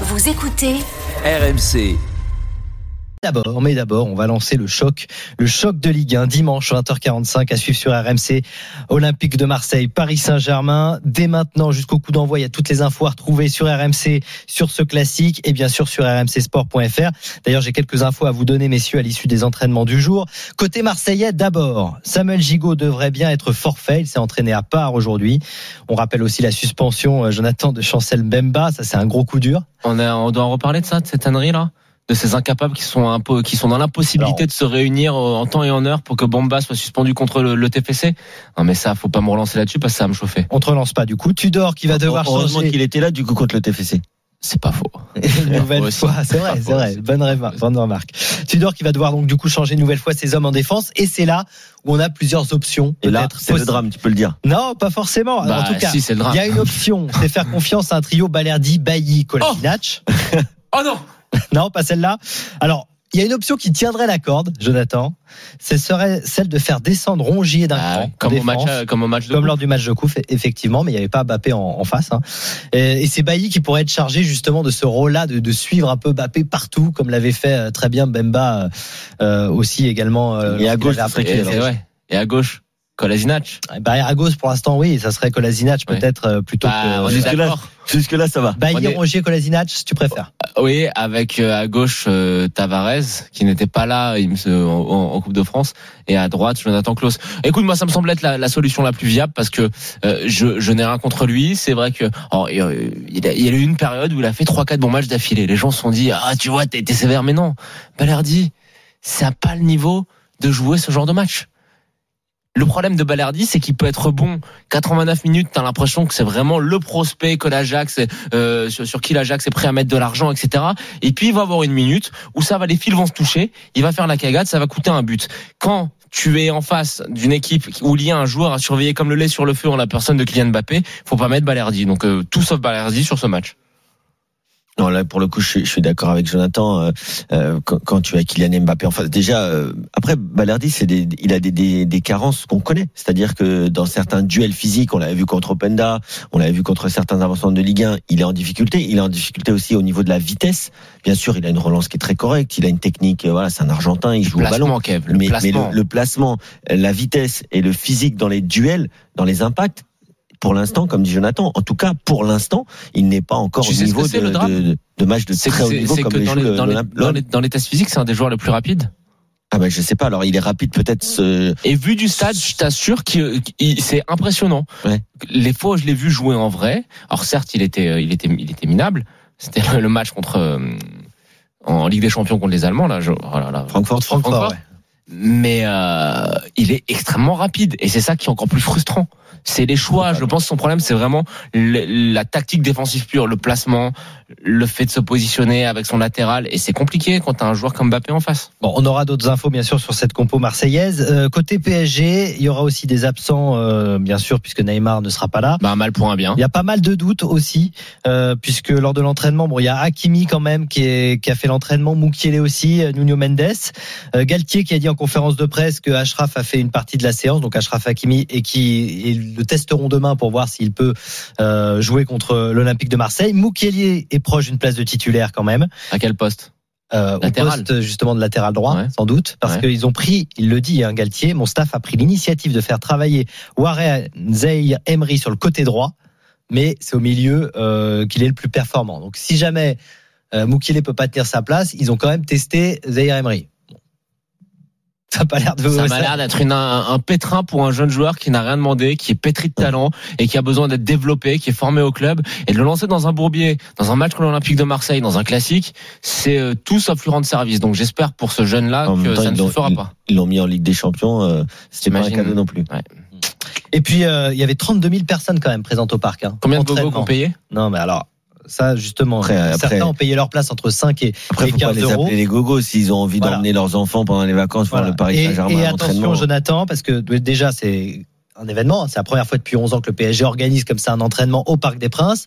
Vous écoutez RMC. Mais d'abord, on va lancer le choc, le choc de Ligue 1 dimanche 20h45 à suivre sur RMC Olympique de Marseille, Paris Saint-Germain. Dès maintenant jusqu'au coup d'envoi, il y a toutes les infos à retrouver sur RMC, sur ce classique et bien sûr sur rmcsport.fr. D'ailleurs, j'ai quelques infos à vous donner, messieurs, à l'issue des entraînements du jour. Côté marseillais, d'abord, Samuel Gigot devrait bien être forfait. Il s'est entraîné à part aujourd'hui. On rappelle aussi la suspension, euh, Jonathan, de Chancel Mbemba. Ça, c'est un gros coup dur. On, doit en reparler de ça, de cette ânerie là de ces incapables qui sont un peu, qui sont dans l'impossibilité de se réunir euh, en temps et en heure pour que Bamba soit suspendu contre le, le TFC. Non mais ça, faut pas me relancer là-dessus parce que ça va me chauffer. On te relance pas du coup. Tudor qui va devoir Heureusement changer qu'il était là du coup contre le TFC. C'est pas faux. une nouvelle fois. C'est vrai, Pas c'est vrai. Bonne, remarque, bonne remarque. Tudor qui va devoir donc du coup changer une nouvelle fois ses hommes en défense et c'est là où on a plusieurs options. Et là, c'est le drame, tu peux le dire. Non, pas forcément. Bah, en tout cas, si, c'est le drame. il y a une option, c'est faire confiance à un trio Balerdi, Bailly, Kolasinac. Oh non Non, pas celle-là. Alors, il y a une option qui tiendrait la corde, Jonathan. Ce serait celle de faire descendre Rongier d'un Ah, comme, au match, euh, comme au match de Comme coupe. lors du match de coupe, effectivement, mais il n'y avait pas Mbappé en, en face. hein. Et, et c'est Bailly qui pourrait être chargé justement de ce rôle-là, de, de suivre un peu Mbappé partout, comme l'avait fait euh, très bien Bemba euh, euh, aussi également. euh, Et à gauche, ouais. Et à gauche, Kolasinac. Bah, à gauche, pour l'instant, oui, ça serait Kolasinac peut-être euh, plutôt Bah, que Jusque-là, d'accord. jusque là, ça va. On est- Rongier, Kolasinac, si tu préfères. Oui, avec euh, à gauche euh, Tavares qui n'était pas là il me en, en Coupe de France et à droite Jonathan Klaus. Écoute, moi ça me semble être la, la solution la plus viable parce que euh, je, je n'ai rien contre lui. C'est vrai que oh, il, il a, il y a eu une période où il a fait trois quatre bons matchs d'affilée. Les gens se sont dit ah tu vois t'es t'es sévère mais non. Balerdi, ça a pas le niveau de jouer ce genre de match. Le problème de Balerdi, c'est qu'il peut être bon 89 minutes. T'as l'impression que c'est vraiment le prospect que l'Ajax, euh, sur, sur qui l'Ajax est prêt à mettre de l'argent, etc. Et puis il va avoir une minute où ça va, les fils vont se toucher. Il va faire la cagade, ça va coûter un but. Quand tu es en face d'une équipe où il y a un joueur à surveiller comme le lait sur le feu en la personne de Kylian Mbappé, faut pas mettre Balerdi. Donc euh, tout sauf Balerdi sur ce match. Non, là, pour le coup, je suis, je suis d'accord avec Jonathan. euh, euh, quand, quand tu as Kylian Mbappé en face, déjà, euh, après, Balerdi, c'est des, il a des, des, des carences qu'on connaît. C'est-à-dire que dans certains duels physiques, on l'avait vu contre Openda, on l'avait vu contre certains avancements de Ligue 1, il est en difficulté. Il est en difficulté aussi au niveau de la vitesse. Bien sûr, il a une relance qui est très correcte. Il a une technique, euh, voilà, c'est un Argentin, il joue au ballon. Placement, Kev. Le mais, mais le, le placement, la vitesse et le physique dans les duels, dans les impacts, pour l'instant, comme dit Jonathan, en tout cas pour l'instant, il n'est pas encore Tu au niveau de, match de très haut niveau comme les dans, les, le- dans, les, l'Olymp- dans, les, dans les tests physiques, c'est un des joueurs les plus rapides. Ah ben je sais pas. Alors il est rapide peut-être. Ce... Et vu du stade, je t'assure que c'est impressionnant. Ouais. Les fois où je l'ai vu jouer en vrai, alors certes, il était, euh, il était, il était minable. C'était le- match contre euh, en Ligue des Champions contre les Allemands là. Je, oh là là. Francfort. Francfort, ouais. Mais euh, il est extrêmement rapide et c'est ça qui est encore plus frustrant. C'est les choix. Je pense que son problème, c'est vraiment le- la tactique défensive pure, le placement, le fait de se positionner avec son latéral. Et c'est compliqué quand t'as un joueur comme Mbappé en face. Bon, on aura d'autres infos bien sûr sur cette compo marseillaise. Euh, côté PSG, il y aura aussi des absents, euh, bien sûr, puisque Neymar ne sera pas là. Bah, mal pour un bien. Il y a pas mal de doutes aussi, puisque lors de l'entraînement, bon, il y a Hakimi quand même qui, est, qui a fait l'entraînement, Moukielé aussi, Nuno Mendes, Galtier qui a dit en conférence de presse que Ashraf a fait une partie de la séance, donc Ashraf Hakimi, et qui et le testeront demain pour voir s'il peut euh, jouer contre l'Olympique de Marseille. Moukielé est proche d'une place de titulaire quand même. À quel poste? Euh, au Latéral. poste justement de latéral droit, Ouais. sans doute, parce Ouais. qu'ils ont pris, il le dit, hein, Galtier, mon staff a pris l'initiative de faire travailler Warren Zahir Emery sur le côté droit, mais c'est au milieu euh, qu'il est le plus performant. Donc si jamais euh, Moukile peut pas tenir sa place, ils ont quand même testé Zahir Emery. Ça a pas l'air de Ça m'a l'air d'être une- un, un pétrin pour un jeune joueur qui n'a rien demandé, qui est pétri de talent et qui a besoin d'être développé, qui est formé au club et de le lancer dans un bourbier, dans un match contre l'Olympique de Marseille, dans un classique, c'est euh, tout sauf lui rendre service. Donc j'espère pour ce jeune-là que temps, ça ne se fera pas. Ils l'ont mis en Ligue des Champions. Euh, C'était pas un cadeau non plus. Et puis euh, il y avait 32 000 personnes quand même présentes au parc. Hein, Combien de Entraînement. qu'on payé Non mais alors ça justement, Après, après- certains ont payé leur place entre 5 et, Après, et faut pas 15 les euros. appeler les gogos s'ils ont envie Voilà. d'emmener leurs enfants pendant les vacances voir Voilà. le Paris Et- Saint-Germain Et, attention, Jonathan, parce que déjà, c'est un événement. C'est la première fois depuis 11 ans que le PSG organise comme ça un entraînement au Parc des Princes.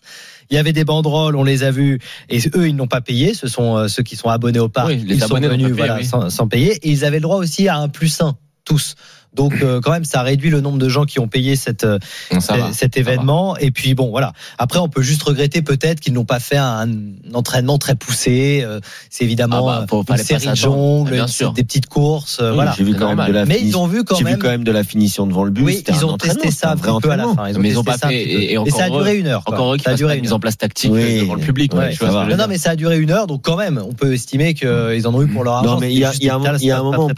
Il y avait des banderoles, on les a vus, et eux, ils n'ont pas payé. Ce sont euh, ceux qui sont abonnés au parc. Oui, les ils abonnés sont venus voilà, oui. sans, sans payer. Et ils avaient le droit aussi à un plus un, tous. Donc euh, quand même, ça réduit le nombre de gens qui ont payé cette, euh, Bon, ça va. cet événement. Et puis bon, voilà. Après, on peut juste regretter peut-être qu'ils n'ont pas fait un, entraînement très poussé. Euh, C'est évidemment Ah bah, faut- une fallait pas série de Bien une- sûr. des petites courses. euh, Oui, voilà. J'ai vu quand même de la Mais finition. ils ont vu quand J'ai vu même. quand même de la finition devant le but. Oui, C'était ils ont testé ça un vrai peu à la fin. Mais ils ont testé pas fait- et- ça a duré une heure. Encore eux qui ça a duré une mise en place tactique devant le public. Non, mais ça a duré une heure, donc quand même, on peut estimer qu'ils en ont eu pour leur argent. Non, mais il y a, un, moment,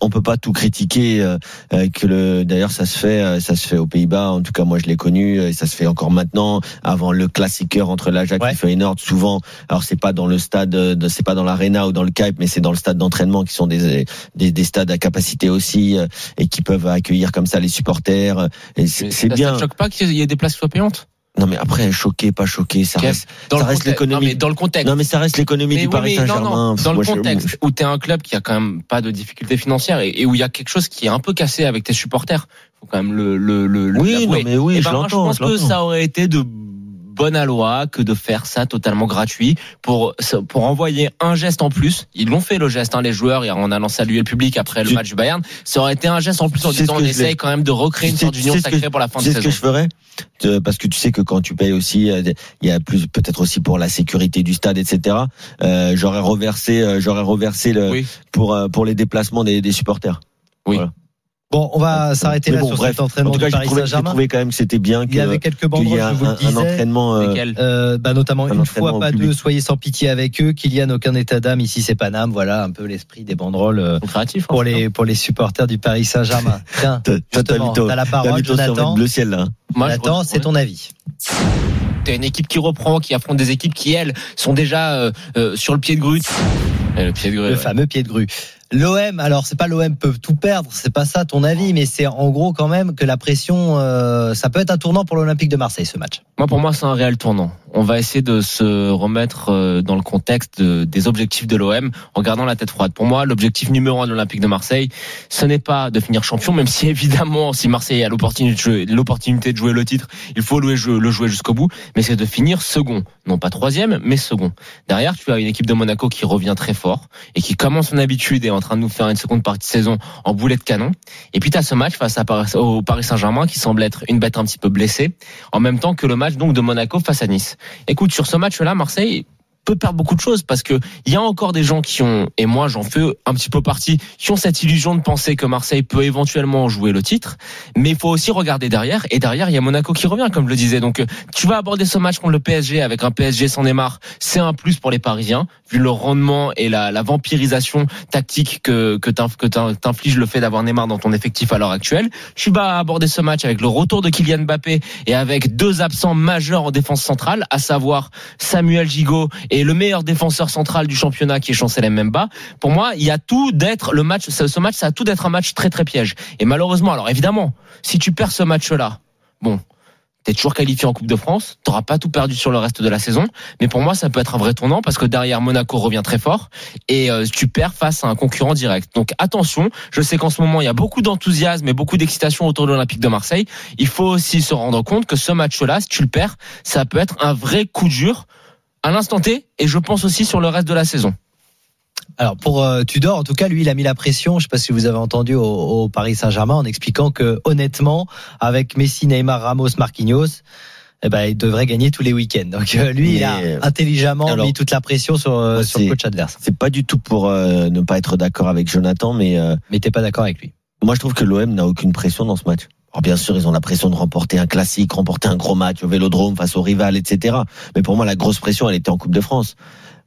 on peut pas tout critiquer. Euh, que le, d'ailleurs, ça se fait, euh, ça se fait aux Pays-Bas. En tout cas, moi, je l'ai connu euh, et ça se fait encore maintenant. Avant le classiqueur entre l'Ajax Ouais. et Feyenoord, souvent. Alors, c'est pas dans le stade, de- c'est pas dans l'arena ou dans le Cape, mais c'est dans le stade d'entraînement qui sont des, des, des stades à capacité aussi et qui peuvent accueillir comme ça les supporters. Et c'est bien. Ça te choque pas qu'il y ait des places qui soient payantes? Non, mais après, choqué, pas choqué, ça reste. dans ça reste l'économie. mais dans le contexte. Non, mais ça reste l'économie du oui, Paris Saint-Germain. Dans le je- contexte où t'es un club qui a quand même pas de difficultés financières et, et où il y a quelque chose qui est un peu cassé avec tes supporters, faut quand même le le le. le- Oui, non, mais oui, Eh je ben, moi, je pense je que ça aurait été de bonne loi que de faire ça totalement gratuit pour pour envoyer un geste en plus. Ils l'ont fait le geste, hein, les joueurs, en allant saluer le public après le match du Bayern. Ça aurait été un geste en plus en disant ce on essaye quand même de recréer une sorte d'union ce sacrée pour la fin de sais ce saison. que je ferais Parce que tu sais que quand tu payes aussi, euh, il y a plus peut-être aussi pour la sécurité du stade, etc. Euh, j'aurais reversé, euh, j'aurais reversé le Oui. pour euh, pour les déplacements des, des supporters. Bon, on va s'arrêter là bon, sur bref, cet entraînement En tout du cas, j'ai Paris trouvé, j'ai Saint-Germain. trouvé quand même que c'était bien Il y avait que quelques qu'il y banderoles, ait un, je vous le un- un disais. entraînement. euh, Euh, bah notamment Un une entraînement fois pas public. deux, soyez sans pitié avec eux. Kylian aucun état d'âme ici c'est Paname. Voilà un peu l'esprit des banderoles euh, créatifs, hein, pour les pour les supporters du Paris Saint-Germain. Tiens, T'as- justement, la parole, Jonathan. bleu ciel là. hein. Jonathan, c'est ton avis. T'as une équipe qui reprend, qui affronte des équipes qui elles sont déjà euh, euh, sur le pied de grue. Et le pied de grue. Le ouais. fameux pied de grue. L'OM, alors c'est pas l'OM peut tout perdre, c'est pas ça ton avis, mais c'est en gros quand même que la pression, euh, ça peut être un tournant pour l'Olympique de Marseille ce match. Moi, pour moi, c'est un réel tournant. On va essayer de se remettre euh, dans le contexte de- des objectifs de l'OM en gardant la tête froide. Pour moi, l'objectif numéro un de l'Olympique de Marseille, ce n'est pas de finir champion, même si évidemment, si Marseille a l'opportunité de jouer, le titre, il faut le jouer, jusqu'au bout. Mais c'est de finir second, non pas troisième, mais second. Derrière, tu as une équipe de Monaco qui revient très fort et qui commence son habitude et en train de nous faire une seconde partie de saison en boulet de canon. Et puis tu as ce match face à Paris, au Paris Saint-Germain qui semble être une bête un petit peu blessée, en même temps que le match donc de Monaco face à Nice. Écoute, sur ce match-là, Marseille peut perdre beaucoup de choses parce que il y a encore des gens qui ont et moi j'en fais un petit peu partie qui ont cette illusion de penser que Marseille peut éventuellement jouer le titre. Mais il faut aussi regarder derrière et derrière il y a Monaco qui revient comme je le disais donc euh, tu vas aborder ce match contre le PSG avec un PSG sans Neymar. C'est un plus pour les Parisiens vu le rendement et la, vampirisation tactique que que t'inf- que t'in- t'inflige le fait d'avoir Neymar dans ton effectif à l'heure actuelle. Tu vas aborder ce match avec le retour de Kylian Mbappé et avec deux absents majeurs en défense centrale à savoir Samuel Gigot le meilleur défenseur central du championnat qui est Chancel Mbemba. Pour moi, il y a tout d'être le match. Ce ce match, ça a tout d'être un match très très piège. Et malheureusement, alors évidemment, si tu perds ce match-là, bon. T'es toujours qualifié en Coupe de France, t'auras pas tout perdu sur le reste de la saison, mais pour moi ça peut être un vrai tournant parce que derrière Monaco revient très fort et euh, tu perds face à un concurrent direct. Donc attention, je sais qu'en ce moment il y a beaucoup d'enthousiasme et beaucoup d'excitation autour de l'Olympique de Marseille. Il faut aussi se rendre compte que ce match-là, si tu le perds, ça peut être un vrai coup dur à l'instant T et je pense aussi sur le reste de la saison. Alors pour euh, Tudor, en tout cas, lui, il a mis la pression. Je sais pas si vous avez entendu au, au Paris Saint-Germain en expliquant que honnêtement, avec Messi, Neymar, Ramos, Marquinhos, eh ben, il devrait gagner tous les week-ends. Donc euh, lui, il a Mais, intelligemment alors, mis toute la pression sur, euh, sur le c'est- coach adverse. C'est pas du tout pour euh, ne pas être d'accord avec Jonathan, mais euh, Mais t'es pas d'accord avec lui Moi, je trouve que l'OM n'a aucune pression dans ce match. Alors bien sûr, ils ont la pression de remporter un classique, remporter un gros match au Vélodrome face au rival, etc. Mais pour moi, la grosse pression, elle était en Coupe de France.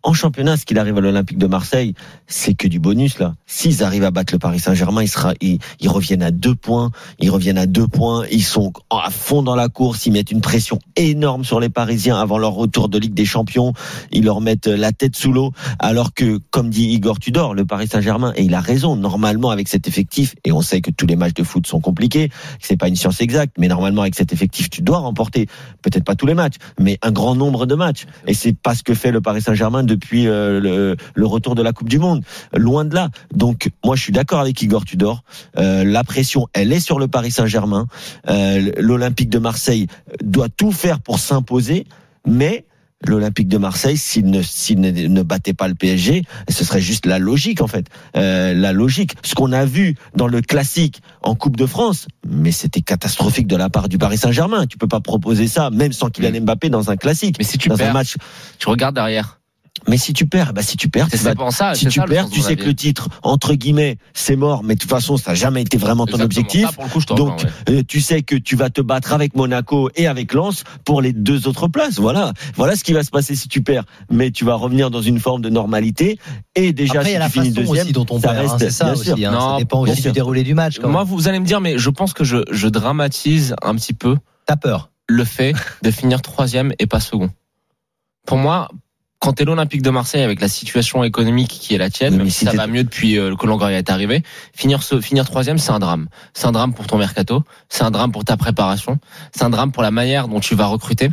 En championnat, ce qu'il arrive à l'Olympique de Marseille, c'est que du bonus là. S'ils arrivent à battre le Paris Saint-Germain, ils, ils, reviennent à deux points. Ils reviennent à deux points. Ils sont à fond dans la course. Ils mettent une pression énorme sur les Parisiens avant leur retour de Ligue des Champions. Ils leur mettent la tête sous l'eau. Alors que, comme dit Igor Tudor, le Paris Saint-Germain, et il a raison, normalement avec cet effectif, et on sait que tous les matchs de foot sont compliqués, c'est pas une science exacte, mais normalement avec cet effectif, tu dois remporter peut-être pas tous les matchs, mais un grand nombre de matchs. Et c'est pas ce que fait le Paris Saint-Germain depuis euh, le, le retour de la Coupe du Monde. Loin de là. Donc moi je suis d'accord avec Igor Tudor. Euh, la pression, elle est sur le Paris Saint-Germain. Euh, L'Olympique de Marseille doit tout faire pour s'imposer, mais l'Olympique de Marseille s'il ne, ne, ne battait pas le PSG. Ce serait juste la logique en fait, euh, la logique. Ce qu'on a vu dans le classique en Coupe de France, mais c'était catastrophique de la part du Paris Saint-Germain. Tu peux pas proposer ça, même sans Kylian Mbappé dans un classique. Mais si tu dans un match. tu regardes derrière. Mais si tu perds, bah si tu perds, C'est tu vas- pas ça. si tu ça, perds, tu sais que le titre entre guillemets c'est mort, mais de toute façon ça n'a jamais été vraiment ton Exactement. objectif. Ça, pour le coup, je te Donc, ouais. euh, tu sais que tu vas te battre avec Monaco et avec Lens pour les deux autres places. Voilà, voilà ce qui va se passer si tu perds. Mais tu vas revenir dans une forme de normalité. Et déjà, Après, il y a la si tu finis façon deuxième, aussi dont on ça perd. hein, reste, ça bien aussi. sûr. hein, Non, ça dépend aussi sûr. du déroulé du match. Quand Moi, même. vous allez me dire, mais je pense que je, je dramatise un petit peu T'as peur. le fait de finir troisième et pas second. Pour moi, quand t'es l'Olympique de Marseille avec la situation économique qui est la tienne, Oui, même si ça va mieux depuis euh, que Longoria est arrivé, finir ce, finir troisième, c'est un drame. C'est un drame pour ton mercato, c'est un drame pour ta préparation, c'est un drame pour la manière dont tu vas recruter.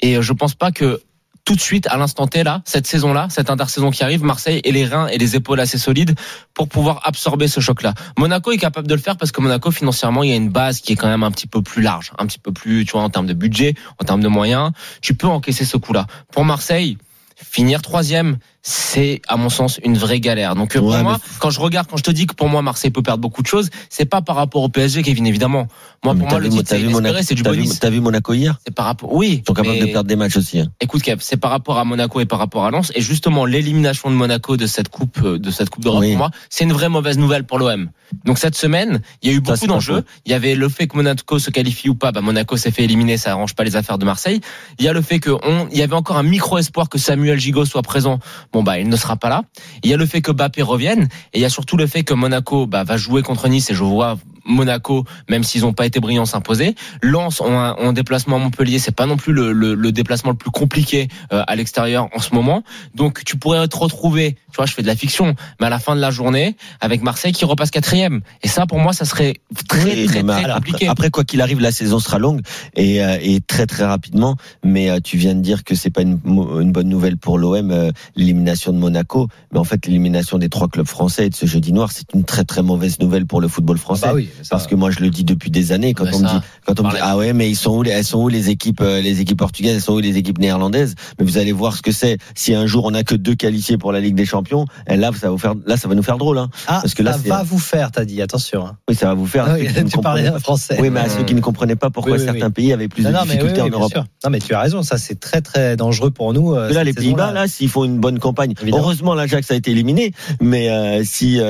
Et euh, je pense pas que tout de suite, à l'instant T, là, cette saison-là, cette intersaison qui arrive, Marseille ait les reins et les épaules assez solides pour pouvoir absorber ce choc-là. Monaco est capable de le faire parce que Monaco, financièrement, il y a une base qui est quand même un petit peu plus large, un petit peu plus, tu vois, en termes de budget, en termes de moyens. Tu peux encaisser ce coup-là. Pour Marseille, finir troisième, c'est à mon sens une vraie galère. Donc euh, pour Ouais, moi, quand je regarde, quand je te dis que pour moi Marseille peut perdre beaucoup de choses, c'est pas par rapport au PSG, Kevin évidemment. Moi pour moi T'as le vu- titre c'est vu Monaco- c'est du vu- bonus. T'as vu Monaco hier? C'est par rapport, oui. Ils sont capables mais- de perdre des matchs aussi. hein. Écoute Kev, c'est par rapport à Monaco et par rapport à Lens et justement l'élimination de Monaco de cette coupe euh, de cette coupe d'Europe Oui. pour moi, c'est une vraie mauvaise nouvelle pour l'OM. Donc cette semaine, il y a eu beaucoup d'enjeux. Il y avait le fait que Monaco se qualifie ou pas, bah Monaco s'est fait éliminer, ça arrange pas les affaires de Marseille. Il y a le fait que on, il y avait encore un micro espoir que Samuel Gigot soit présent. Bon bah il ne sera pas là. Il y a le fait que Bappé revienne et il y a surtout le fait que Monaco bah, va jouer contre Nice et je vois Monaco, même s'ils n'ont pas été brillants, s'imposer. Lens ont un, ont un déplacement à Montpellier, c'est pas non plus le, le- le déplacement le plus compliqué euh, à l'extérieur en ce moment. Donc tu pourrais te retrouver, tu vois, je fais de la fiction, mais à la fin de la journée avec Marseille qui repasse quatrième. Et ça, pour moi, ça serait très très, très après, compliqué. après, quoi qu'il arrive, la saison sera longue et, euh, et très très rapidement. Mais euh, tu viens de dire que c'est pas une, une bonne nouvelle pour l'OM, euh, l'élimination de Monaco. Mais en fait, l'élimination des trois clubs français et de ce jeudi noir, c'est une très très mauvaise nouvelle pour le football français. Bah oui, ça- Parce que moi je le dis depuis des années quand Ouais, on me dit quand on me dit ah ouais mais ils sont où les- elles sont où les équipes euh, les équipes portugaises elles sont où les équipes néerlandaises? Mais vous allez voir ce que c'est si un jour on a que deux qualifiés pour la Ligue des Champions et là ça va vous faire là ça va nous faire drôle hein. ah, parce que là, ça va vous faire, t'as dit. Attention. hein. oui ça va vous faire Ah oui, tu parlais français. oui mais à ceux qui ne comprenaient pas pourquoi Oui, oui, certains pays avaient plus Non, de non, difficultés en Europe sûr. Non, mais tu as raison. Ça, c'est très très dangereux pour nous. euh, Mais là, les Pays-Bas, là, s'ils font une bonne campagne, heureusement, l'Ajax a été éliminé, mais euh, si,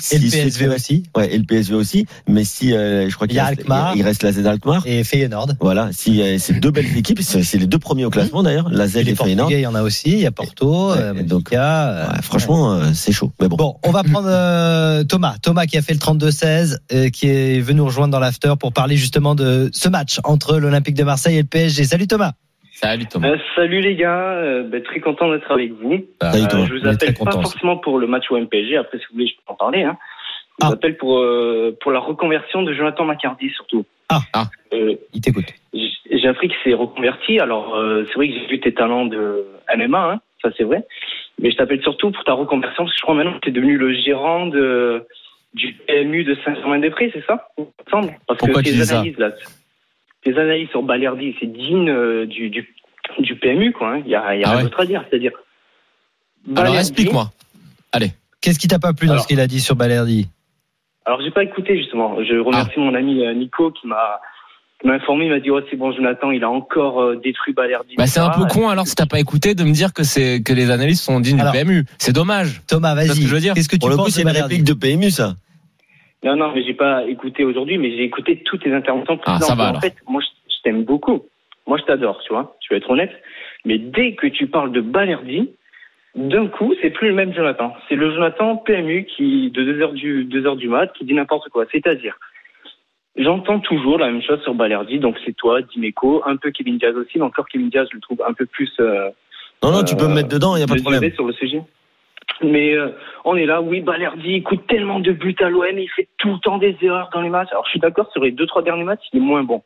si Et le PSV aussi. ouais, et le PSV aussi, mais si, euh, je crois Il qu'il y a reste, Alkmaar. il reste la Z Alkmaar. Et Feyenoord. Voilà, si euh, c'est deux belles équipes, c'est les deux premiers au classement d'ailleurs, la Z Et et, Feyenoord. Il y en a aussi. Il y a Porto, Ouais, euh, et donc, Benfica, euh, Ouais, franchement, euh, c'est chaud. Mais bon. Bon, on va prendre euh, Thomas. Thomas qui a fait le 32-16, euh, qui est venu nous rejoindre dans l'after pour parler justement de ce match entre l'Olympique de Marseille et le PSG. Salut Thomas. Salut Thomas. Euh, salut les gars, euh, ben, très content d'être avec vous. Salut, Euh, Thomas. je vous appelle pas contents. forcément pour le match au MPG, après si vous voulez je peux en parler. Hein. Je vous Ah. pour, euh, pour la reconversion de Jonathan Macardy surtout. Ah. Ah. Euh, Il t'écoute. j'ai appris qu'il s'est reconverti, alors euh, c'est vrai que j'ai vu tes talents de MMA, hein, ça c'est vrai. Mais je t'appelle surtout pour ta reconversion, parce que je crois maintenant que tu es devenu le gérant de, du PMU de Saint-Germain-des-Prés, c'est ça Il me semble? Parce Pourquoi que tes analyses, là, tes analyses sur Balerdi, c'est digne euh, du, du, du PMU, quoi. hein. Il y a, il y a Ah rien ouais d'autre à dire. C'est-à-dire. Alors explique-moi. Allez. Qu'est-ce qui t'a pas plu dans Alors- ce qu'il a dit sur Balerdi? Alors, j'ai pas écouté, justement. Je remercie mon ami euh, Nico qui m'a informé. Il m'a dit, oh, c'est bon, Jonathan, il a encore euh, détruit Balerdi. Bah c'est un peu etc. con alors si t'as pas écouté de me dire que c'est que les analystes sont dignes Alors- du PMU. C'est dommage. Thomas, vas-y. que je veux dire. Qu'est-ce que tu Pour le coup, penses c'est de une Balerdi réplique de PMU, ça. Non, non, mais j'ai pas écouté aujourd'hui, mais j'ai écouté toutes tes interventions Ah, ça va, en alors. fait, moi, je, je t'aime beaucoup. Moi, je t'adore, tu vois. Je vais être honnête. Mais dès que tu parles de Balerdi, d'un coup, c'est plus le même Jonathan. C'est le Jonathan PMU qui, de 2 heures du, 2 heures du mat, qui dit n'importe quoi. C'est-à-dire, j'entends toujours la même chose sur Balerdi. Donc, c'est toi, Dimeco, un peu Kevin Diaz aussi. Mais encore Kevin Diaz, je le trouve un peu plus, euh, Non, non, tu peux Euh, me mettre dedans, il n'y a pas de problème. sur le sujet. Mais euh, on est là, oui, Balerdi, il coûte tellement de buts à l'OM, il fait tout le temps des erreurs dans les matchs. Alors je suis d'accord, sur les deux, trois derniers matchs, il est moins bon.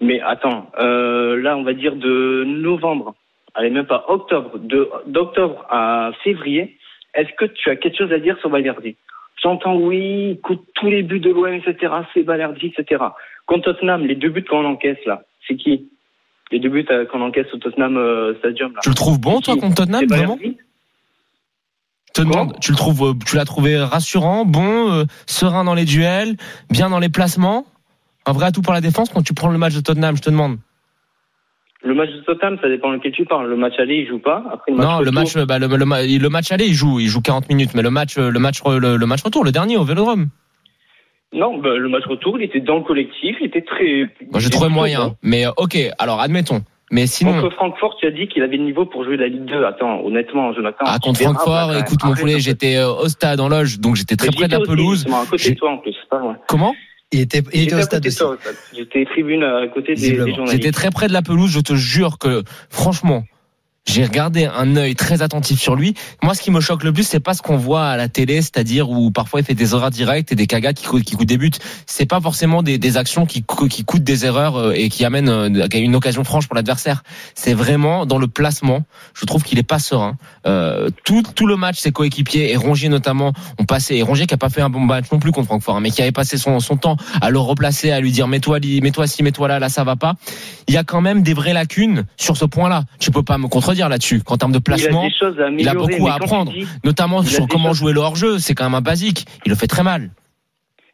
Mais attends, euh, là, on va dire de novembre, allez, même pas octobre, d'octobre à février, est-ce que tu as quelque chose à dire sur Balerdi? J'entends, oui, coûte tous les buts de l'OM, etc., c'est Balerdi, etc. Contre Tottenham, les deux buts qu'on encaisse là, c'est qui? Les deux buts euh, qu'on encaisse au Tottenham euh, Stadium. Là. Tu le trouves bon, toi, contre Tottenham, vraiment? Te demande, tu le trouves, euh, tu l'as trouvé rassurant, bon, euh, serein dans les duels, bien dans les placements? Un vrai atout pour la défense quand tu prends le match de Tottenham, je te demande. Le match de Tottenham, ça dépend lequel tu parles. Le match aller, il joue pas. Après, le match Non, le match, bah, le, le, le match aller, il joue, il joue 40 minutes, mais le match, euh, le match, le, le match retour, le dernier au Vélodrome. Non, bah, le match retour, il était dans le collectif, il était très. Moi, j'ai trouvé moyen. bon. Mais euh, ok, alors admettons. Mais sinon, Contre Francfort, tu as dit qu'il avait le niveau pour jouer la Ligue 2. Attends, honnêtement, Jonathan. ah, contre Francfort, écoute mon poulet, j'étais euh, au stade en loge, donc j'étais très près de la aussi, pelouse. justement, à côté J'ai- de toi, en plus, c'est pas loin. Comment? Il était, il était J'étais au stade aussi. J'étais tribune à côté des, des journalistes. J'étais très près de la pelouse, je te jure que franchement, j'ai regardé un œil très attentif sur lui. Moi, ce qui me choque le plus, c'est pas ce qu'on voit à la télé, c'est-à-dire où parfois il fait des erreurs directes et des cagas qui, coûtent- des buts. C'est pas forcément des, actions qui, coûtent des erreurs euh, et qui amènent euh, une occasion franche pour l'adversaire. C'est vraiment dans le placement. Je trouve qu'il est pas serein. Euh, tout, tout le match, ses coéquipiers et Rongier notamment ont passé. Et Rongier qui a pas fait un bon match non plus contre Francfort, hein, mais qui avait passé son, temps à le replacer, à lui dire mets-toi, mets-toi ci, mets-toi là, là ça va pas. Il y a quand même des vraies lacunes sur ce point-là. Tu peux pas me contredire là-dessus. Qu'en termes de Il a placement, à il a beaucoup à apprendre. notamment sur comment jouer le hors-jeu, c'est quand même un basique. Il le fait très mal.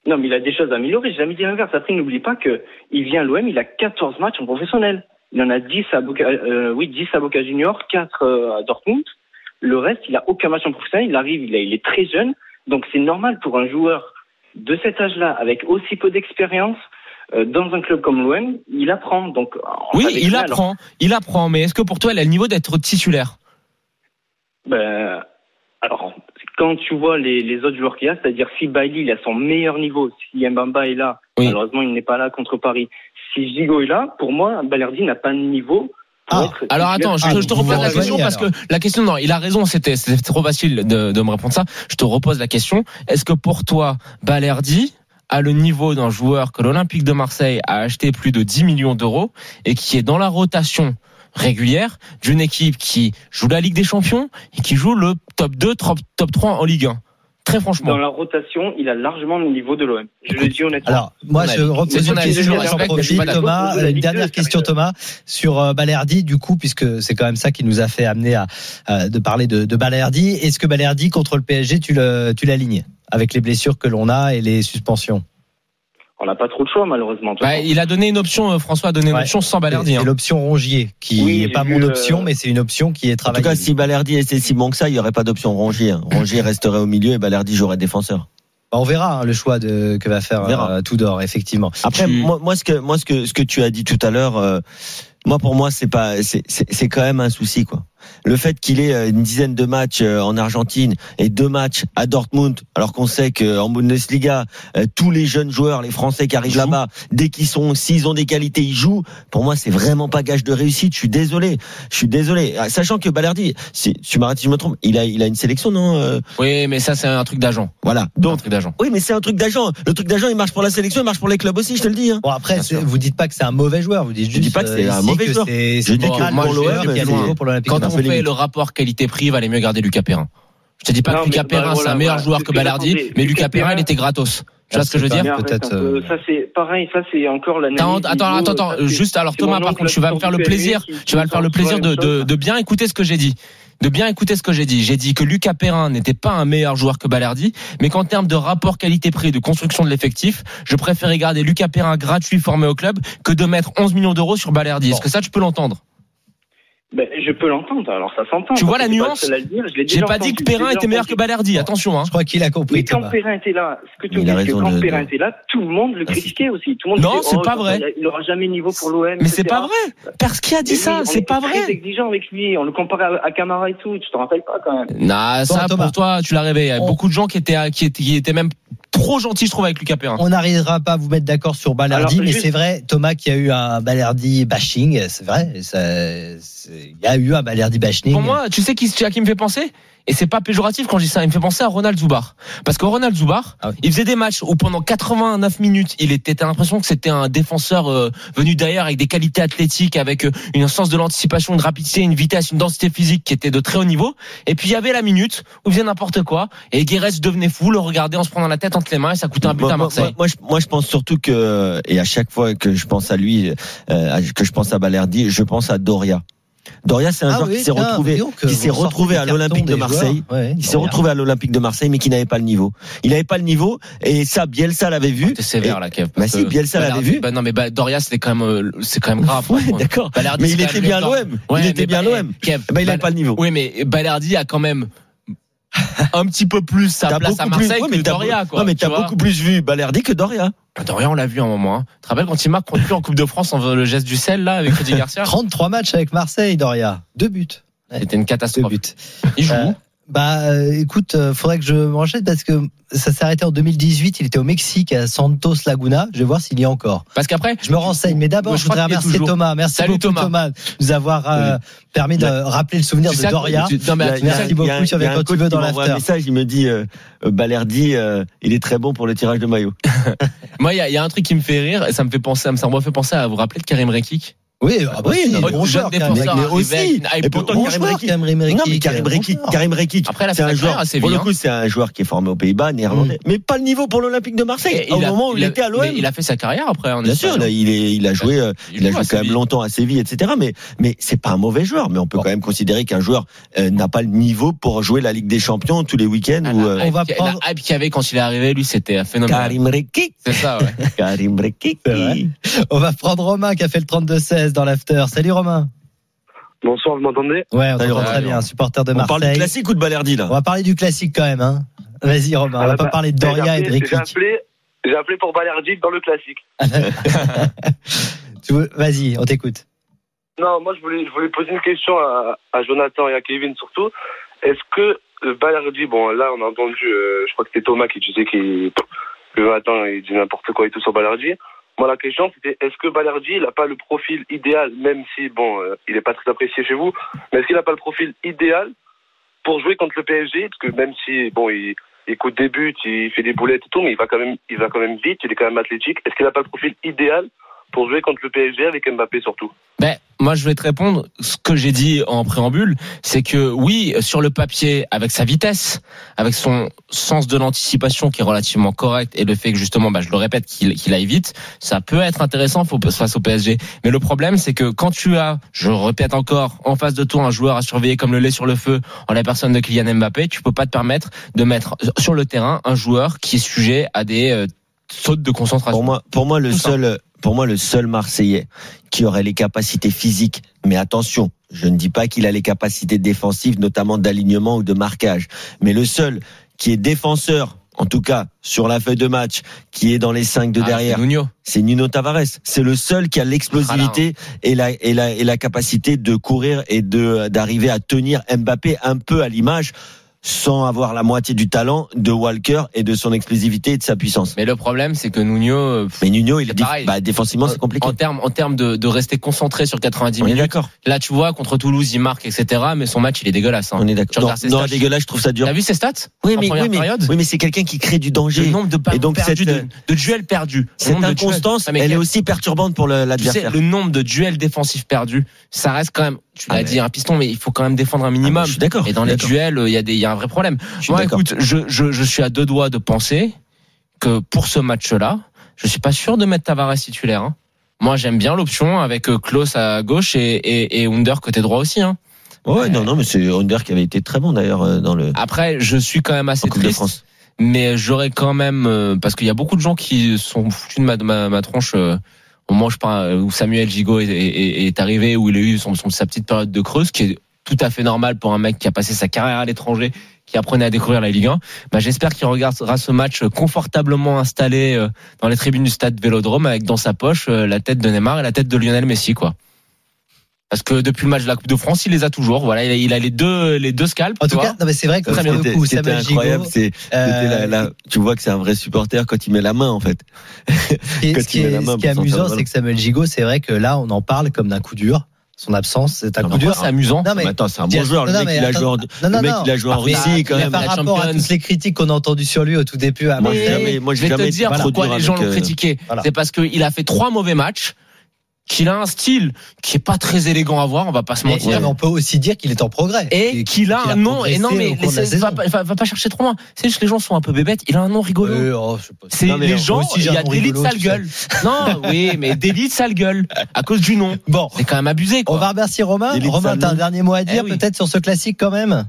Non, mais il a des choses à améliorer. J'ai jamais dit l'inverse. Après, n'oublie pas que il vient à l'OM, il a 14 matchs en professionnel. Il en a 10 à Boca, euh, oui, 10 à Boca Junior, 4 euh, à Dortmund. Le reste, il a aucun match en professionnel. Il arrive, il, a- il est très jeune. Donc, c'est normal pour un joueur de cet âge-là, avec aussi peu d'expérience, dans un club comme l'OM, il apprend. Donc, Oui, il apprend, il apprend. Mais est-ce que pour toi, il a le niveau d'être titulaire? Ben, alors, quand tu vois les, les autres joueurs qu'il y a, c'est-à-dire si Bailly il a son meilleur niveau, si Mbamba est là, Oui. malheureusement il n'est pas là contre Paris. Si Gigo est là, pour moi, Balerdi n'a pas de niveau. Pour Ah, Alors attends, je, Ah, te- je te vous repose la question parce que la question, non, il a raison, c'était c'était trop facile de, de me répondre ça. Je te repose la question. Est-ce que pour toi, Balerdi a le niveau d'un joueur que l'Olympique de Marseille a acheté plus de 10 millions d'euros et qui est dans la rotation régulière d'une équipe qui joue la Ligue des Champions et qui joue le top 2, top, top 3 en Ligue 1 Très franchement. Dans la rotation, il a largement le niveau de l'OM. Je le dis honnêtement. Alors, moi, je repose d'accord. Thomas. Une dernière question. Thomas, sur euh, Balerdi, du coup, puisque c'est quand même ça qui nous a fait amener à, à- de parler de, de Balerdi. Est-ce que Balerdi, contre le PSG, tu le, tu l'alignes? Avec les blessures que l'on a et les suspensions On n'a pas trop de choix, malheureusement. Bah, il a donné une option, euh, François a donné une Ouais. option sans Balerdi. C'est hein. l'option Rongier, qui n'est pas mon euh, option, mais c'est une option qui est En tout travaillée. cas, si Balerdi était si bon que ça, il n'y aurait pas d'option Rongier. hein. Rongier resterait au milieu et Balerdi jouerait défenseur. Bah, on verra hein, le choix de, que va faire euh, Tudor, effectivement. Après, Tu- moi, moi, ce que, moi, ce que, ce que tu as dit tout à l'heure, euh, moi, pour moi, c'est pas, c'est, c'est c'est quand même un souci, quoi. Le fait qu'il ait euh, une dizaine de matchs euh, en Argentine et deux matchs à Dortmund, alors qu'on sait qu'en Bundesliga, euh, tous les jeunes joueurs, les Français qui arrivent là-bas, dès qu'ils sont, s'ils ont des qualités, ils jouent. Pour moi, c'est vraiment pas gage de réussite. Je suis désolé. Je suis désolé. Ah, Sachant que Balerdi, si, tu m'arrêtes si je me trompe, il a, il a une sélection, non Oui, mais ça, c'est un truc d'agent. Voilà. Un Donc, truc d'agent. oui, mais c'est un truc d'agent. Le truc d'agent, il marche pour la sélection, il marche pour les clubs aussi, je te le dis. Hein. Bon après, vous dites pas que c'est un mauvais joueur, vous dites Je juste dis pas que c'est euh, un ici mauvais que joueur. pour l'Olympique Quand on fait le rapport qualité-prix, il valait mieux garder Lucas Perrin. Je te dis pas Non, que Lucas Perrin, c'est un meilleur joueur c'est que j'attendais. mais Lucas Perrin, il était gratos. Tu vois ce que je veux c'est dire peut-être, euh, Ça c'est pareil, ça c'est encore l'analyse. Attends, attends, niveau, attends, attends, juste alors c'est Thomas, par contre, tu vas me faire le plaisir, tu vas me faire le plaisir de, la de, de bien écouter ce que j'ai dit. De bien écouter ce que j'ai dit. J'ai dit que Lucas Perrin n'était pas un meilleur joueur que Balardi, mais qu'en termes de rapport qualité-prix, de construction de l'effectif, je préférais garder Lucas Perrin gratuit formé au club que de mettre 11 millions d'euros sur Balardi. Est-ce que ça, tu peux l'entendre? Ben, je peux l'entendre, alors ça s'entend. Tu vois la pas nuance J'ai déjà pas dit que Perrin était meilleur que. Balardi. Attention, hein. Je crois qu'il a compris Mais quand Thomas. Perrin était là, ce que tu dis, c'est que quand de- Perrin était là, tout le monde le critiquait aussi. Tout le monde Non, c'est oh, pas vrai. Il aura jamais niveau pour l'OM. Mais c'est pas vrai. Parce qui a dit Mais ça on C'est pas très vrai. exigeant avec lui, on le comparait à, Camara et tout, tu te rappelles pas quand même. Nah, ça Thomas. pour toi, tu l'as rêvé. Il y a On- beaucoup de gens qui étaient, qui étaient, qui étaient même trop gentils, je trouve, avec Lucas Perrin. On n'arrivera pas à vous mettre d'accord sur Balerdi, Alors, mais juste- c'est vrai, Thomas, qui a eu un Balerdi bashing, c'est vrai. ça- il y a eu un Balerdi Bachning. Pour moi, tu sais qui, à qui me fait penser? Et c'est pas péjoratif quand je dis ça. Il me fait penser à Ronald Zubar. Parce que Ronald Zubar, Ah oui. il faisait des matchs où pendant 89 minutes, il était, t'as l'impression que c'était un défenseur euh, venu d'ailleurs avec des qualités athlétiques, avec euh, une sens de l'anticipation, une rapidité, une vitesse, une densité physique qui était de très haut niveau. Et puis il y avait la minute où il faisait n'importe quoi et Guérez devenait fou, le regardait en se prenant la tête entre les mains et ça coûtait un but Moi, à moi, Marseille. moi, je, moi, je pense surtout que, et à chaque fois que je pense à lui, euh, que je pense à Balerdi, je pense à Doria. Doria, c'est un Ah joueur oui, qui s'est retrouvé, qui s'est retrouvé à l'Olympique de Marseille. Ouais, Il s'est retrouvé à l'Olympique de Marseille, mais qui n'avait pas le niveau. Il n'avait pas le niveau, et ça, Bielsa l'avait vu. T'es sévère là, Kev. Bah si, Bielsa l'avait vu. Bah non, mais bah, Doria, c'était quand même, euh, c'est quand même grave. Ouais, d'accord. Mais c'est il était bien à l'OM. Il était bien à l'OM. Bah, il n'avait pas le niveau. Oui, mais Balerdi a quand même un petit peu plus sa place à plus- Marseille ouais, que Doria, quoi. ouais, mais tu t'as beaucoup plus vu Balerdi que Doria. Doria, on l'a vu un moment. Hein. Tu te rappelles quand il marque contre lui en Coupe de France, on veut le geste du sel, là, avec Rudy Garcia 33 matchs avec Marseille, Doria. Deux buts. C'était une Deux catastrophe. buts. Il joue. Euh, Bah, euh, écoute, euh, faudrait que je m'enchaîne parce que ça s'est arrêté en 2018. Il était au Mexique à Santos Laguna. Je vais voir s'il y est encore. Parce qu'après, Je me renseigne, mais d'abord, je, voudrais remercier toujours. Thomas. Merci Salut, beaucoup, Thomas. Thomas, de nous avoir euh, permis de rappeler le souvenir tu de Doria. tu- non, mais a- a- Merci beaucoup, a- a un quand tu veux dans un l'after. message, il me dit euh, euh, Balerdi, euh, il est très bon pour le tirage de maillot. moi, il y, a- il y a un truc qui me fait rire, et ça me fait penser, ça me fait penser à vous rappeler de Karim Rekik. Oui, ah bah Oui, bon jeune joueur, mais aussi. Et. Bon joueur. Karim Rekik, Non, mais Karim Rekik. Karim Rekik, c'est un joueur, pour le coup, c'est un joueur qui est formé aux Pays-Bas, néerlandais, mais pas le niveau pour l'Olympique de Marseille. Au moment où il, était à l'OM. Il a fait sa carrière après en Bien sûr, il, a joué, euh, il a joué quand même longtemps à Séville, etc. Mais, mais c'est pas un mauvais joueur. Mais on peut quand même considérer qu'un joueur euh, n'a pas le niveau pour jouer la Ligue des Champions tous les week-ends. Ah, euh, On va prendre- la hype qu'il y avait quand il est arrivé, lui, c'était phénoménal. Karim Rekik, C'est ça, ouais. Karim Rekik. On va prendre Romain qui a fait le 32-16 dans l'after. Salut Romain. Bonsoir, vous m'entendez? Ouais, on t'entend très bien, supporter de On parle du Marseille. classique ou de Balerdi On là va parler du classique quand même. Hein. Vas-y Romain, on Ah, va bah, pas parler de J'ai Doria et de appelé- J'ai appelé, j'ai appelé pour Balerdi dans le classique. Vas-y, on t'écoute. Non, moi je voulais, je voulais poser une question à, à Jonathan et à Kevin surtout. Est-ce que euh, Balerdi, bon là on a entendu, euh, je crois que c'était Thomas qui disait qu'il, Jonathan il dit n'importe quoi et tout sur Balerdi. Moi la question c'était est-ce que Balerdi il a pas le profil idéal, même si bon euh, il est pas très apprécié chez vous, mais est-ce qu'il a pas le profil idéal pour jouer contre le PSG Parce que même si bon il, il coûte des buts, il fait des boulettes et tout, mais il va quand même, il va quand même vite, il est quand même athlétique. Est-ce qu'il a pas le profil idéal pour jouer contre le PSG avec Mbappé surtout Ben, moi, je vais te répondre. Ce que j'ai dit en préambule, c'est que oui, sur le papier, avec sa vitesse, avec son sens de l'anticipation qui est relativement correct et le fait que justement, bah, je le répète, qu'il qu'il aille vite, ça peut être intéressant face au PSG. Mais le problème, c'est que quand tu as, je répète encore, en face de toi un joueur à surveiller comme le lait sur le feu, en la personne de Kylian Mbappé, tu peux pas te permettre de mettre sur le terrain un joueur qui est sujet à des sautes de concentration. Pour moi, pour moi le Tout ça. seul, pour moi le seul Marseillais qui aurait les capacités physiques, mais attention, je ne dis pas qu'il a les capacités défensives, notamment d'alignement ou de marquage, mais le seul qui est défenseur, en tout cas sur la feuille de match, qui est dans les cinq de Ah, derrière, c'est Nuno. c'est Nuno Tavares. C'est le seul qui a l'explosivité et la, et la, et la capacité de courir et de, d'arriver à tenir Mbappé un peu à l'image sans avoir la moitié du talent de Walker et de son explosivité et de sa puissance. Mais le problème, c'est que Nuno, Mais Nuno, il est pareil. bah, défensivement, c'est compliqué. en termes en termes de, de rester concentré sur 90 On minutes. d'accord. Là, tu vois, contre Toulouse, il marque, etc. Mais son match, il est dégueulasse. hein. On est d'accord. Non, non, dégueulasse, je trouve ça dur. T'as vu ses stats Oui, mais, oui, mais, oui, mais c'est quelqu'un qui crée du danger. Le nombre de ballons Et donc, perdus, cette, de, de duels perdus. Cette inconstance, elle est aussi perturbante pour le- Tu sais, l'adversaire. le nombre de duels défensifs perdus, ça reste quand même. Tu l'as Ah, dit, un piston, mais il faut quand même défendre un Ah, minimum. suis d'accord. Et dans les duels, il y a des, il y a un vrai problème. Je Moi, écoute, je, je, je suis à deux doigts de penser que pour ce match-là, je suis pas sûr de mettre Tavares titulaire. hein. Moi, j'aime bien l'option avec euh, Klaus à gauche et, et, et Under côté droit aussi. Hein. Ouais, non, non, mais c'est Under qui avait été très bon d'ailleurs euh, dans le Après, je suis quand même assez de triste, France. mais j'aurais quand même euh, parce qu'il y a beaucoup de gens qui sont foutus de ma, ma, ma tronche. Où, je parle, où Samuel Gigot est, est, est arrivé, où il a eu son, son- sa petite période de creuse, qui est tout à fait normal pour un mec qui a passé sa carrière à l'étranger, qui apprenait à découvrir la Ligue 1. Bah, j'espère qu'il regardera ce match confortablement installé euh, dans les tribunes du stade Vélodrome avec dans sa poche euh, la tête de Neymar et la tête de Lionel Messi, quoi. Parce que depuis le match de la Coupe de France, il les a toujours. Voilà, il a, il a les deux, les deux scalps. En tout vois. cas, non, mais c'est vrai que le coup, Samuel incroyable. C'est, euh, c'était la- la- tu vois que c'est un vrai supporter quand il met la main en fait. Ce qui est, Quand ce qui il met est- la main ce qui est pour sortir le amusant, c'est que Samuel Gigot, c'est vrai que là, on en parle comme d'un coup dur. son absence. C'est un Non, coup mais dur. C'est amusant. Non, mais- Mais attends, c'est un bon joueur. Le non, mec, il a joué en, non, non, le mec, non. il a joué en Mais- Russie quand mais même. par la rapport à toutes les critiques qu'on a entendues sur lui au tout début à Moi, jamais- moi, je vais te dire pourquoi les gens l'ont euh, critiqué. Voilà. C'est parce qu'il a fait trois mauvais matchs, qu'il a un style qui est pas très élégant à voir, on va pas se mentir. mais on peut aussi dire qu'il est en progrès. Et qu'il a un nom, et non, mais va, pas- va- va pas chercher trop loin. C'est juste que les gens sont un peu bébêtes. Il a un nom rigolo. Euh, oh. C'est Non, les moi gens, il y a lits de sale gueule. Non, oui, mais des lits de sale gueule à cause du nom. Bon, C'est quand même abusé, on quoi. va remercier Romain. Romain, t'as un dernier mot à dire Eh oui. peut-être sur ce classique quand même?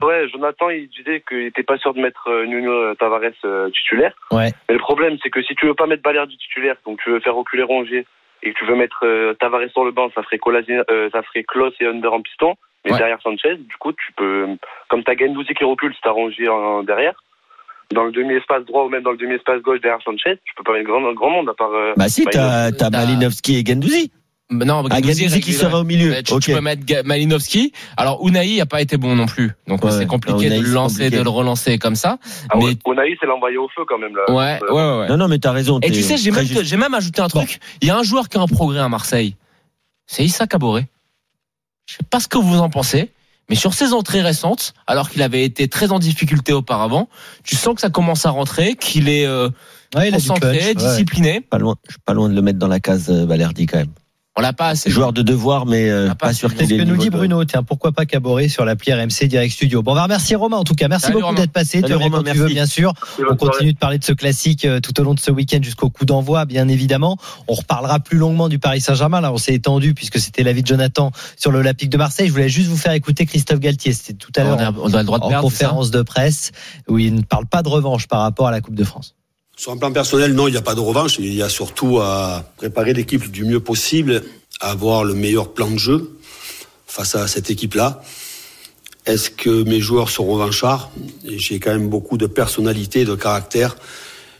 Ouais, Jonathan, il disait qu'il n'était pas sûr de mettre euh, Nuno Tavares euh, titulaire. Ouais. Mais le problème, c'est que si tu veux pas mettre Balerdi titulaire, donc tu veux faire reculer Rongier, et que tu veux mettre euh, Tavares sur le banc, ça ferait, Colasina- euh, ça ferait Klos et Under en piston, mais Ouais. derrière Sanchez, du coup, tu peux, comme t'as Gendouzi qui recule, c'est Rongier en, derrière. Dans le demi-espace droit ou même dans le demi-espace gauche derrière Sanchez, tu peux pas mettre grand, grand monde à part. euh, Bah si, t'as Malinowski. t'as T'as- Malinowski et Gendouzi. Non, Ah, Gendouzi qui régulier. sera au milieu. Tu, peux mettre Malinowski. Alors Unai a pas été bon non plus, donc Ouais, c'est compliqué Unai, de le lancer, compliqué. de le relancer comme ça. Ah mais- Unai, c'est l'envoyé au feu quand même là. Ouais, ouais, ouais. ouais. Non, non, mais t'as raison. Et tu sais, j'ai même, j'ai même ajouté un truc. Il y a un joueur qui a un progrès à Marseille. C'est Issa Kaboré. Je sais pas ce que vous en pensez, mais sur ses entrées récentes, alors qu'il avait été très en difficulté auparavant, tu sens que ça commence à rentrer, qu'il est euh, Ouais, il a du concentré, punch, ouais. discipliné. Pas loin, je suis pas loin de le mettre dans la case euh, Balerdi quand même. On l'a pas assez. Joueur de devoir, mais euh, pas pas sûr C'est qu'il ce ait que nous dit Bruno. Tiens, pourquoi pas Caboret sur l'appli RMC Direct Studio. Bon, on va remercier Romain en tout cas. Merci Salut, beaucoup d'être passé. Salut, tu Romain, quand tu veux, bien sûr. On continue de parler de ce classique euh, tout au long de ce week-end jusqu'au coup d'envoi, bien évidemment. On reparlera plus longuement du Paris Saint-Germain. Là, on s'est étendu puisque c'était l'avis de Jonathan sur l'Olympique de Marseille. Je voulais juste vous faire écouter Christophe Galtier. C'était tout à l'heure a, on a le droit de en perdre. conférence de presse où il ne parle pas de revanche par rapport à la Coupe de France. Sur un plan personnel, non, il n'y a pas de revanche. Il y a surtout à préparer l'équipe du mieux possible, à avoir le meilleur plan de jeu face à cette équipe-là. Est-ce que mes joueurs sont revanchards? J'ai quand même beaucoup de personnalité, de caractère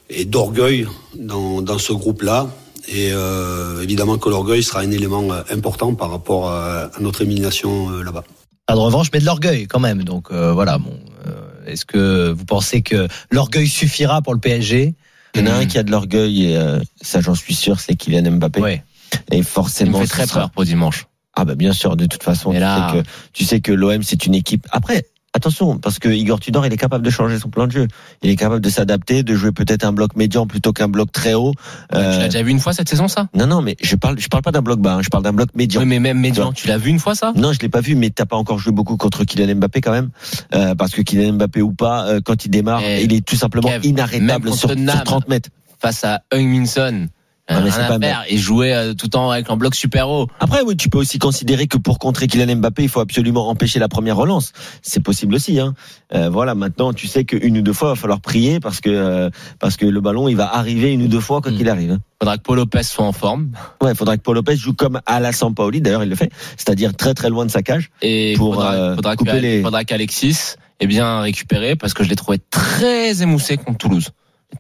et d'orgueil dans, ce groupe-là. Et euh, évidemment que l'orgueil sera un élément euh, important par rapport à, à notre élimination euh, là-bas. Pas de revanche, mais de l'orgueil quand même. Donc euh, voilà. Euh, est-ce que vous pensez que l'orgueil suffira pour le PSG Il y en a un Hmm. qui a de l'orgueil, et euh, ça j'en suis sûr, c'est Kylian Mbappé. Ouais. Et Il me forcément, fait très sera- peur pour dimanche. Ah bah bien sûr, de toute façon, tu, là- sais que, tu sais que l'OM c'est une équipe. Après, attention, parce que Igor Tudor, il est capable de changer son plan de jeu. Il est capable de s'adapter, de jouer peut-être un bloc médian plutôt qu'un bloc très haut. Tu Euh, l'as déjà vu une fois cette saison, ça? Non, non, mais je parle, je parle pas d'un bloc bas, hein, je parle d'un bloc médian. Oui, mais même médian, tu l'as vu une fois, ça? Non, je l'ai pas vu, mais t'as pas encore joué beaucoup contre Kylian Mbappé quand même, Euh, parce que Kylian Mbappé ou pas, euh, quand il démarre, Eh, il est tout simplement Kev, inarrêtable sur, sur Tottenham. 30 mètres. Face à Heung-Min-Son. Ah, mais Rien c'est à pas faire. Et jouer euh, tout le temps avec un bloc super haut. Après, oui, tu peux aussi considérer que pour contrer Kylian Mbappé, il faut absolument empêcher la première relance. C'est possible aussi. Hein. Euh, voilà, maintenant, tu sais qu'une ou deux fois, il va falloir prier parce que euh, parce que le ballon, il va arriver une ou deux fois quand Mm. il arrive. hein. Faudra que Paul Lopez soit en forme. Ouais, il faudra que Paul Lopez joue comme à la Sampaoli. D'ailleurs, il le fait, c'est-à-dire très très loin de sa cage. Et Pour, faudra, euh, faudra couper les- faudra qu'Alexis ait bien récupéré parce que je l'ai trouvé très émoussé contre Toulouse.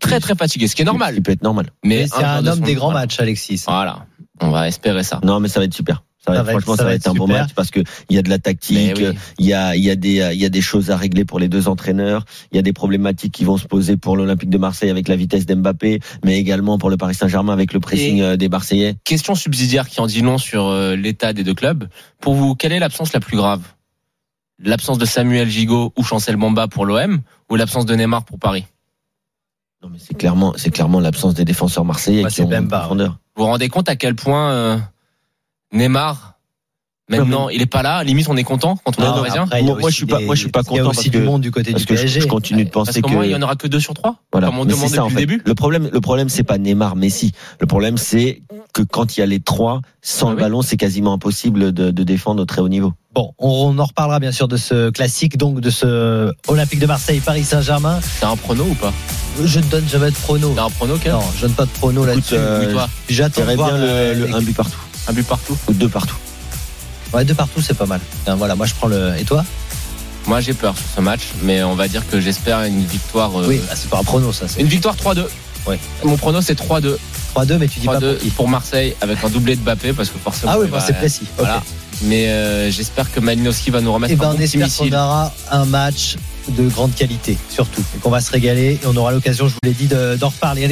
Très très fatigué, ce qui est normal. Il peut être normal. Mais Mais c'est un homme des grands matchs, Alexis. Voilà. On va espérer ça. Non, mais ça va être super. Ça va Ça être- va être- franchement, ça ça va être être un bon match parce que il y a de la tactique, oui. il y a il y a des il y a des choses à régler pour les deux entraîneurs, il y a des problématiques qui vont se poser pour l'Olympique de Marseille avec la vitesse d'Mbappé, mais également pour le Paris Saint-Germain avec le pressing Et- euh, des Marseillais. Question subsidiaire qui en dit long sur euh, l'état des deux clubs. Pour vous, quelle est l'absence la plus grave? L'absence de Samuel Gigot ou Chancel Bamba pour l'OM ou l'absence de Neymar pour Paris? Non, mais c'est clairement, c'est clairement l'absence des défenseurs marseillais Ouais, qui ont une profondeur. Vous vous rendez compte à quel point euh, Neymar, maintenant, il est pas là Limite, on est content quand on est Non, Après, Moi- moi, je suis pas- moi, je suis pas Il y a content aussi parce du que- monde du côté Parce du que je, PSG. je continue de Parce penser qu'au que moins, il y en aura que deux sur trois. voilà. Comme on demande c'est ça, depuis en le fait. début. Le problème, le problème, c'est pas Neymar, Messi. Le problème, c'est que quand il y a les trois sans Ah le oui. ballon, c'est quasiment impossible de, de défendre au très haut niveau. Bon, on en reparlera bien sûr de ce classique, donc de ce Olympique de Marseille, Paris Saint-Germain. T'as un prono ou pas? Je ne donne jamais de prono. T'as un prono, Kev? Non, je donne pas de prono là-dessus. euh, J'attends de voir bien le, le un but partout un but partout ou deux partout. Ouais, deux partout, c'est pas mal. Voilà, moi je prends le. Et toi? Moi, j'ai peur sur ce match, mais on va dire que j'espère une victoire. euh, Oui, bah, c'est pas un prono ça. c'est Une victoire 3-2. Ouais. Mon prono, c'est 3-2. 3-2, mais tu dis pas 3-2 pour qui. pour Marseille avec un doublé de Mbappé parce que forcément. Ah oui, il bah, va- c'est précis. Ok. Voilà. Mais euh, j'espère que Malinowski va nous remettre Et un ben bon on petit espère missile. qu'on aura un match de grande qualité, surtout, et qu'on va se régaler. Et on aura l'occasion, je vous l'ai dit, de- d'en reparler. Allez,